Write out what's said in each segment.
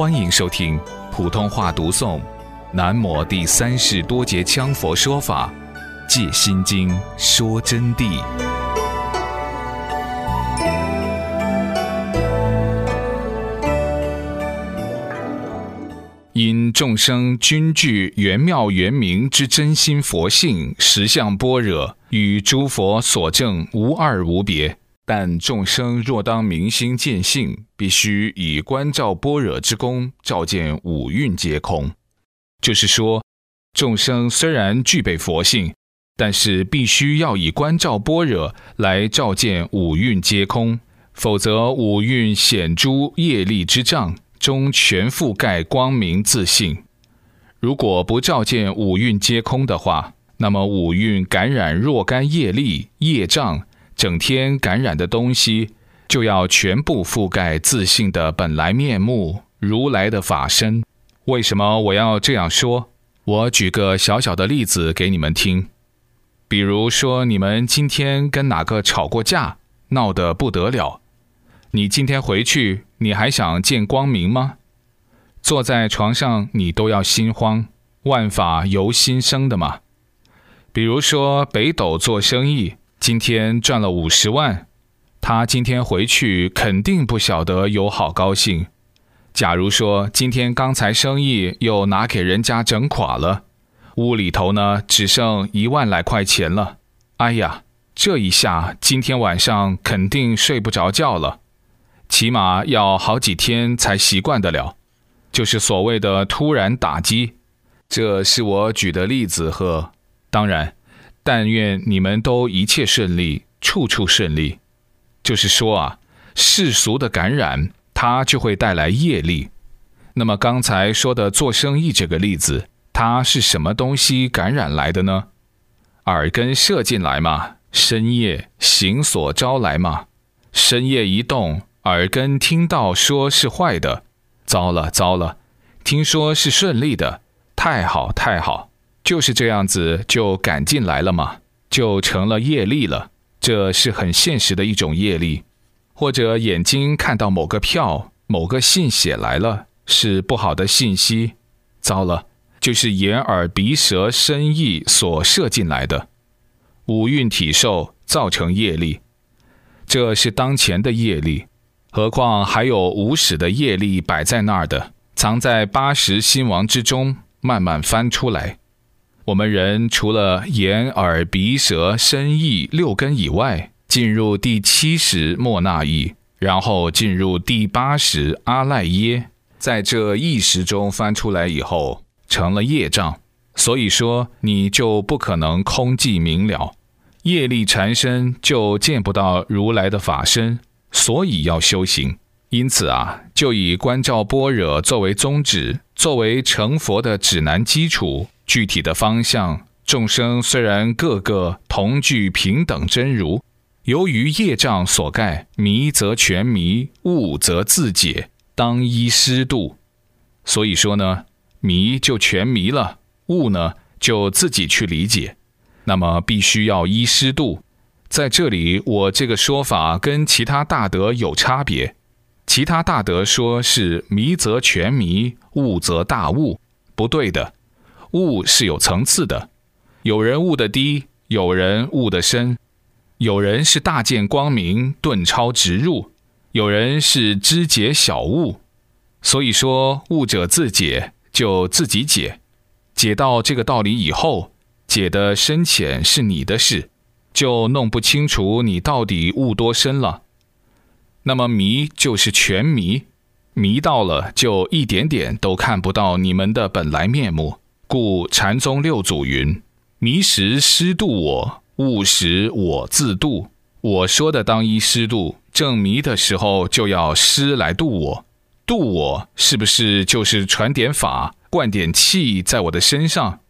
欢迎收听普通话读诵《南摩第三世多杰羌佛说法·借心经说真谛》。因众生均具圆妙圆明之真心佛性实相般若，与诸佛所证无二无别。但众生若当明心见性，必须以观照般若之功，照见五蕴皆空。就是说，众生虽然具备佛性，但是必须要以观照般若来照见五蕴皆空，否则五蕴显诸业力之障，终全覆盖光明自信。如果不照见五蕴皆空的话，那么五蕴感染若干业力业障。整天感染的东西，就要全部覆盖自信的本来面目——如来的法身。为什么我要这样说？我举个小小的例子给你们听。比如说，你们今天跟哪个吵过架，闹得不得了，你今天回去，你还想见光明吗？坐在床上，你都要心慌，万法由心生的嘛。比如说，北斗做生意。今天赚了五十万，他今天回去肯定不晓得有好高兴。假如说今天刚才生意又拿给人家整垮了，屋里头呢只剩一万来块钱了，哎呀，这一下今天晚上肯定睡不着觉了，起码要好几天才习惯得了，就是所谓的突然打击。这是我举的例子呵，当然。但愿你们都一切顺利，处处顺利。就是说啊，世俗的感染，它就会带来业力。那么刚才说的做生意这个例子，它是什么东西感染来的呢？耳根射进来嘛，深夜行所招来嘛。深夜一动，耳根听到说是坏的，糟了糟了，听说是顺利的，太好太好。就是这样子就赶进来了嘛，就成了业力了。这是很现实的一种业力。或者眼睛看到某个票、某个信写来了，是不好的信息，糟了，就是眼耳鼻舌身意所射进来的五蕴体受造成业力，这是当前的业力。何况还有无始的业力摆在那儿的，藏在八十心王之中，慢慢翻出来。我们人除了眼、耳、鼻、舌、身、意六根以外，进入第七识莫那意，然后进入第八识阿赖耶，在这意识中翻出来以后，成了业障。所以说，你就不可能空寂明了，业力缠身，就见不到如来的法身。所以要修行。因此啊，就以观照般若作为宗旨，作为成佛的指南基础。具体的方向，众生虽然个个同具平等真如，由于业障所盖，迷则全迷，悟则自解，当依师度。所以说呢，迷就全迷了，悟呢就自己去理解。那么必须要依师度。在这里，我这个说法跟其他大德有差别。其他大德说是迷则全迷，悟则大悟，不对的。悟是有层次的，有人悟得低，有人悟得深，有人是大见光明，顿超直入，有人是知解小悟。所以说，悟者自解，就自己解，解到这个道理以后，解的深浅是你的事，就弄不清楚你到底悟多深了。那么迷就是全迷，迷到了就一点点都看不到你们的本来面目。故禅宗六祖云：“迷时师度我，悟时我自度。”我说的当依师度，正迷的时候就要师来度我。度我是不是就是传点法、灌点气在我的身上？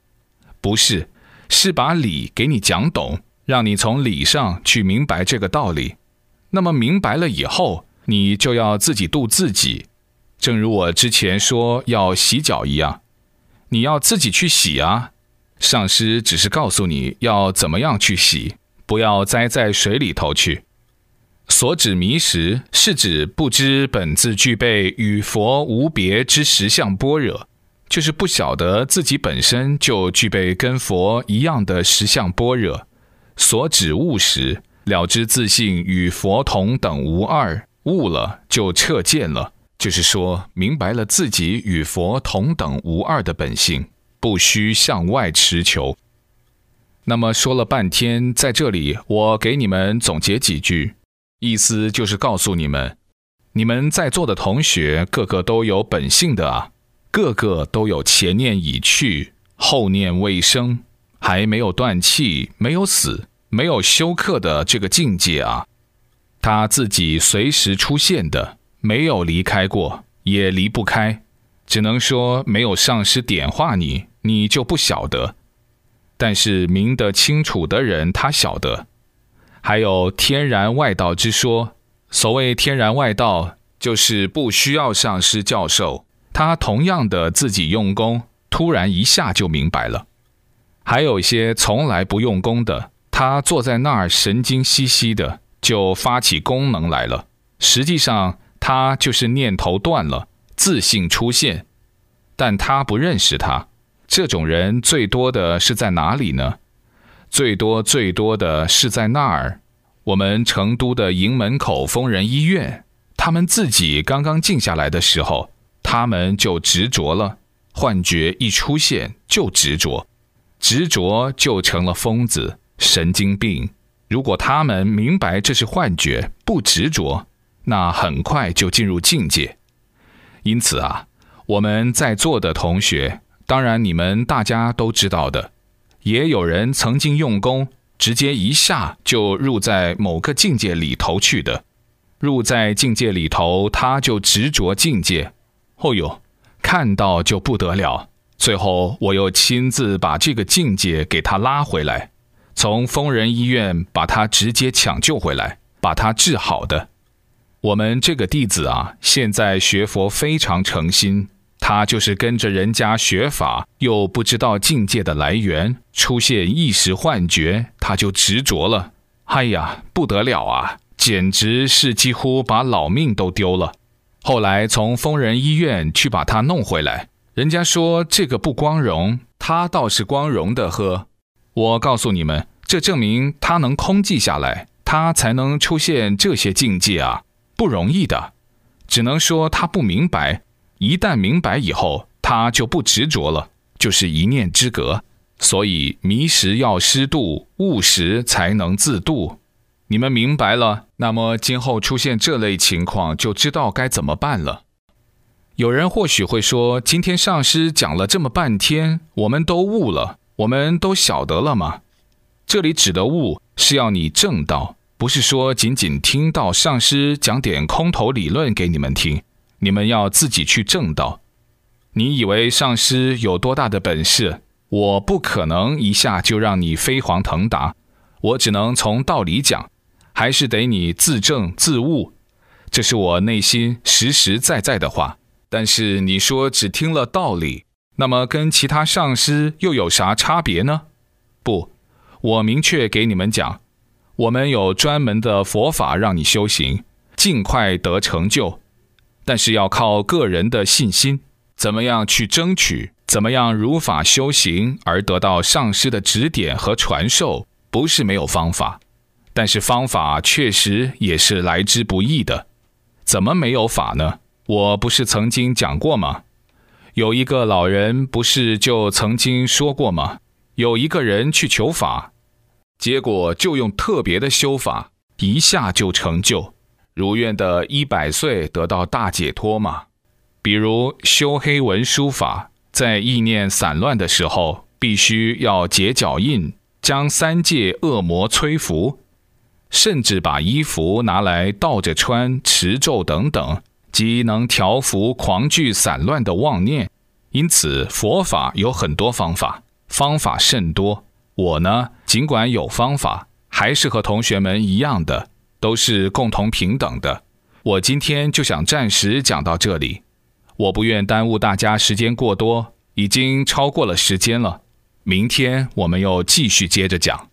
不是，是把理给你讲懂，让你从理上去明白这个道理。那么明白了以后，你就要自己度自己。正如我之前说要洗脚一样。你要自己去洗啊！上师只是告诉你要怎么样去洗，不要栽在水里头去。所指迷时，是指不知本自具备与佛无别之实相般若，就是不晓得自己本身就具备跟佛一样的实相般若。所指悟时，了知自性与佛同等无二，悟了就彻见了，就是说明白了自己与佛同等无二的本性，不需向外持求。那么说了半天，在这里我给你们总结几句。意思就是告诉你们，你们在座的同学个个都有本性的啊，个个都有前念已去，后念未生，还没有断气，没有死，没有休克的这个境界啊，他自己随时出现的，没有离开过，也离不开，只能说没有上师点化你，你就不晓得，但是明得清楚的人，他晓得。还有天然外道之说，所谓天然外道，就是不需要上师教授，他同样的自己用功，突然一下就明白了。还有一些从来不用功的，他坐在那儿神经兮兮的，就发起功能来了。实际上他就是念头断了，自信出现，但他不认识他。这种人最多的是在哪里呢？最多最多的是在那儿，我们成都的营门口疯人医院，他们自己刚刚静下来的时候，他们就执着了，幻觉一出现就执着，执着就成了疯子、神经病。如果他们明白这是幻觉，不执着，那很快就进入境界。因此啊，我们在座的同学，当然你们大家都知道的。也有人曾经用功，直接一下就入在某个境界里头去的，入在境界里头，他就执着境界。哦呦，看到就不得了。最后我又亲自把这个境界给他拉回来，从疯人医院把他直接抢救回来，把他治好的。我们这个弟子啊，现在学佛非常诚心。他就是跟着人家学法，又不知道境界的来源，出现一时幻觉，他就执着了。哎呀，不得了啊！简直是几乎把老命都丢了。后来从疯人医院去把他弄回来，人家说这个不光荣，他倒是光荣的呵。我告诉你们，这证明他能空寂下来，他才能出现这些境界啊，不容易的。只能说他不明白。一旦明白以后，他就不执着了，就是一念之隔。所以迷时要师度，悟时才能自度。你们明白了，那么今后出现这类情况，就知道该怎么办了。有人或许会说：“今天上师讲了这么半天，我们都悟了，我们都晓得了吗？”这里指的悟，是要你正道，不是说仅仅听到上师讲点空头理论给你们听。你们要自己去正道。你以为上师有多大的本事？我不可能一下就让你飞黄腾达，我只能从道理讲，还是得你自证自悟。这是我内心实实在在的话。但是你说只听了道理，那么跟其他上师又有啥差别呢？不，我明确给你们讲，我们有专门的佛法让你修行，尽快得成就。但是要靠个人的信心，怎么样去争取？怎么样如法修行而得到上师的指点和传授？不是没有方法，但是方法确实也是来之不易的。怎么没有法呢？我不是曾经讲过吗？有一个老人不是就曾经说过吗？有一个人去求法，结果就用特别的修法，一下就成就。如愿的一百岁得到大解脱吗？比如修黑文书法，在意念散乱的时候，必须要结脚印，将三界恶魔摧服，甚至把衣服拿来倒着穿，持咒等等，即能调伏狂聚散乱的妄念。因此，佛法有很多方法，方法甚多。我呢，尽管有方法，还是和同学们一样的。都是共同平等的。我今天就想暂时讲到这里，我不愿耽误大家时间过多，已经超过了时间了。明天我们又继续接着讲。